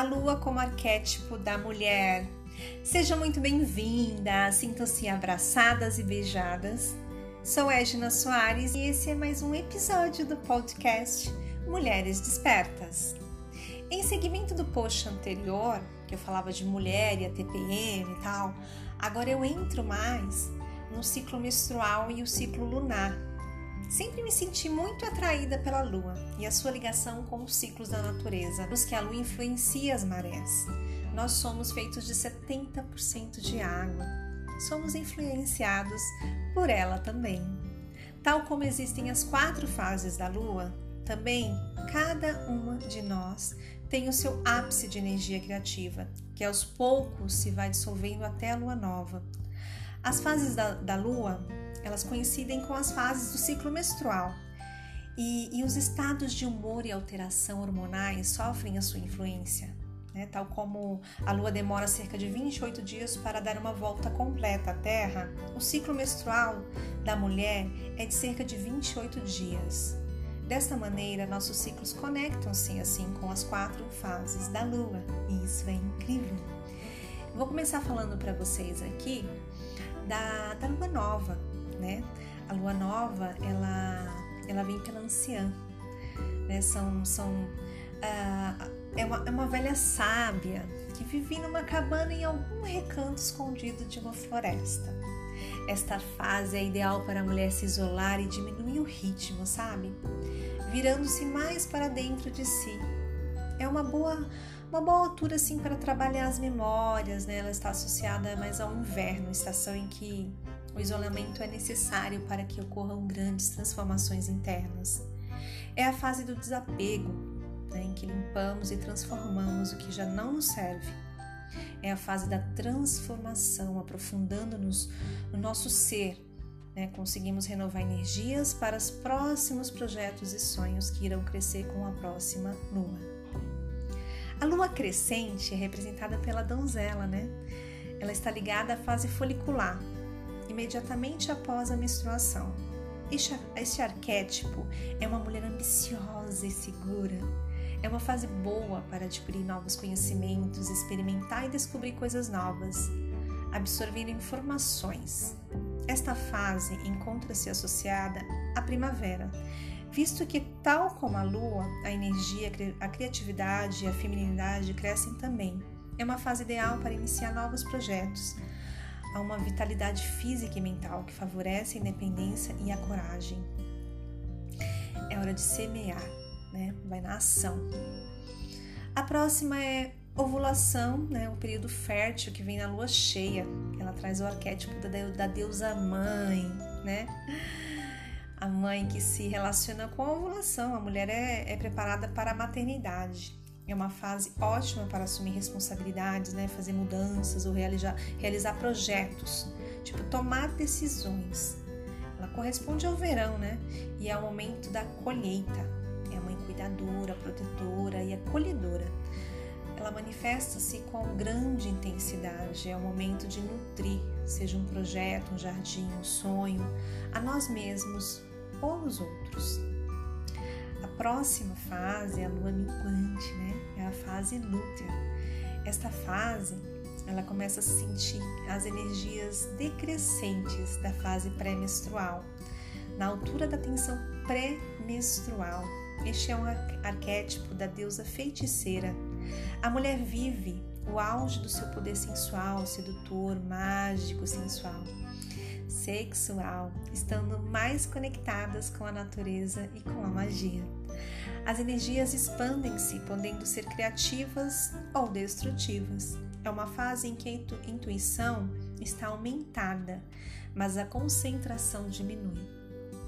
a lua como arquétipo da mulher. Seja muito bem-vinda, sintam-se abraçadas e beijadas. Sou Edna Soares e esse é mais um episódio do podcast Mulheres Despertas. Em seguimento do post anterior, que eu falava de mulher e a TPM e tal, agora eu entro mais no ciclo menstrual e o ciclo lunar Sempre me senti muito atraída pela lua e a sua ligação com os ciclos da natureza, nos que a lua influencia as marés. Nós somos feitos de 70% de água. Somos influenciados por ela também. Tal como existem as quatro fases da lua, também cada uma de nós tem o seu ápice de energia criativa, que aos poucos se vai dissolvendo até a lua nova. As fases da, da lua elas coincidem com as fases do ciclo menstrual. E, e os estados de humor e alteração hormonais sofrem a sua influência. Né? Tal como a lua demora cerca de 28 dias para dar uma volta completa à Terra, o ciclo menstrual da mulher é de cerca de 28 dias. Desta maneira, nossos ciclos conectam-se assim com as quatro fases da lua, e isso é incrível. Vou começar falando para vocês aqui da, da lua nova, né? A lua nova, ela, ela vem pela anciã, né? São, são, uh, é, uma, é uma velha sábia que vive numa cabana em algum recanto escondido de uma floresta. Esta fase é ideal para a mulher se isolar e diminuir o ritmo, sabe? Virando-se mais para dentro de si. É uma boa uma boa altura assim para trabalhar as memórias, né? Ela está associada mais ao inverno, estação em que o isolamento é necessário para que ocorram grandes transformações internas. É a fase do desapego, né, em que limpamos e transformamos o que já não nos serve. É a fase da transformação, aprofundando-nos no nosso ser. Né, conseguimos renovar energias para os próximos projetos e sonhos que irão crescer com a próxima lua. A lua crescente é representada pela donzela, né? Ela está ligada à fase folicular, imediatamente após a menstruação. Este, arquétipo é uma mulher ambiciosa e segura. É uma fase boa para adquirir novos conhecimentos, experimentar e descobrir coisas novas, absorver informações. Esta fase encontra-se associada à primavera, visto que, tal como a lua, a energia, a criatividade e a feminilidade crescem também. É uma fase ideal para iniciar novos projetos, a uma vitalidade física e mental que favorece a independência e a coragem. É hora de semear, né? Vai na ação. A próxima é ovulação, né? O período fértil que vem na lua cheia. Ela traz o arquétipo da, deusa mãe, né? A mãe que se relaciona com a ovulação. A mulher é, é preparada para a maternidade. É uma fase ótima para assumir responsabilidades, né? fazer mudanças ou realizar, realizar projetos, tipo tomar decisões. Ela corresponde ao verão, né? E é o momento da colheita. É a mãe cuidadora, protetora e acolhedora. Ela manifesta-se com grande intensidade. É o momento de nutrir, seja um projeto, um jardim, um sonho, a nós mesmos ou os outros próxima fase é a lua minguante, né? É a fase lútea. Esta fase, ela começa a sentir as energias decrescentes da fase pré-menstrual, na altura da tensão pré-menstrual. Este é um arquétipo da deusa feiticeira. A mulher vive o auge do seu poder sensual, sedutor, mágico, sensual sexual, estando mais conectadas com a natureza e com a magia. As energias expandem-se, podendo ser criativas ou destrutivas. É uma fase em que a intuição está aumentada, mas a concentração diminui,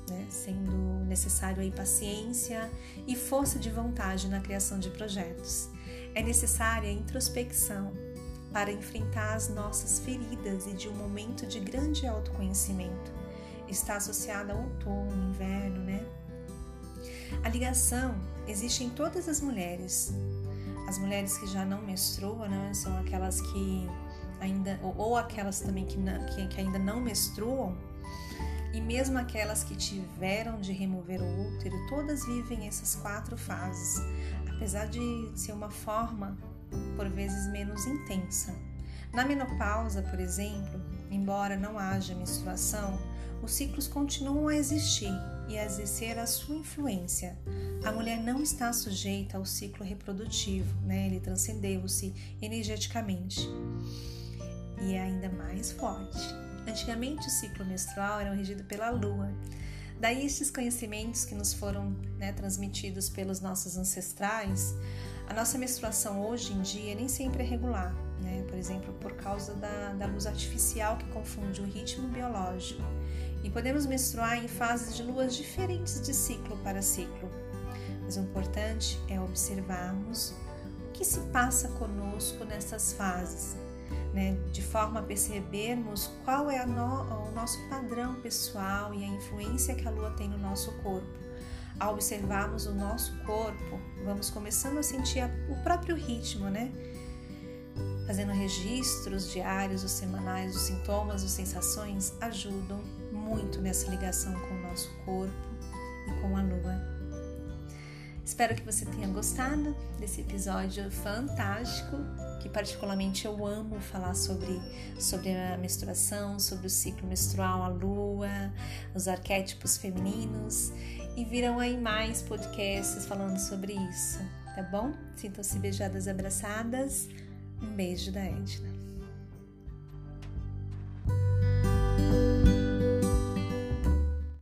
né? sendo necessário aí paciência e força de vontade na criação de projetos. É necessária introspecção, para enfrentar as nossas feridas e de um momento de grande autoconhecimento. Está associada ao outono, inverno, né? A ligação existe em todas as mulheres. As mulheres que já não menstruam, né, são aquelas que ainda ou, aquelas também que, que, que ainda não menstruam, e mesmo aquelas que tiveram de remover o útero, todas vivem essas quatro fases, apesar de ser uma forma por vezes menos intensa. Na menopausa, por exemplo, embora não haja menstruação, os ciclos continuam a existir e a exercer a sua influência. A mulher não está sujeita ao ciclo reprodutivo, né? ele transcendeu-se energeticamente e é ainda mais forte. Antigamente, o ciclo menstrual era regido pela lua. Daí, estes conhecimentos que nos foram né, transmitidos pelos nossos ancestrais, a nossa menstruação hoje em dia nem sempre é regular, né? por exemplo, por causa da, da luz artificial que confunde o ritmo biológico. E podemos menstruar em fases de luas diferentes de ciclo para ciclo. Mas o importante é observarmos o que se passa conosco nessas fases, né, de forma a percebermos qual é no, o nosso padrão pessoal e a influência que a lua tem no nosso corpo. Ao observarmos o nosso corpo, vamos começando a sentir o próprio ritmo, né? Fazendo registros diários ou semanais dos sintomas, ou sensações, ajudam muito nessa ligação com o nosso corpo e com a lua. Espero que você tenha gostado desse episódio fantástico, que particularmente eu amo falar sobre, sobre a menstruação, sobre o ciclo menstrual, a lua, os arquétipos femininos e virão aí mais podcasts falando sobre isso, tá bom? Sintam-se beijadas e abraçadas. Um beijo da Edna.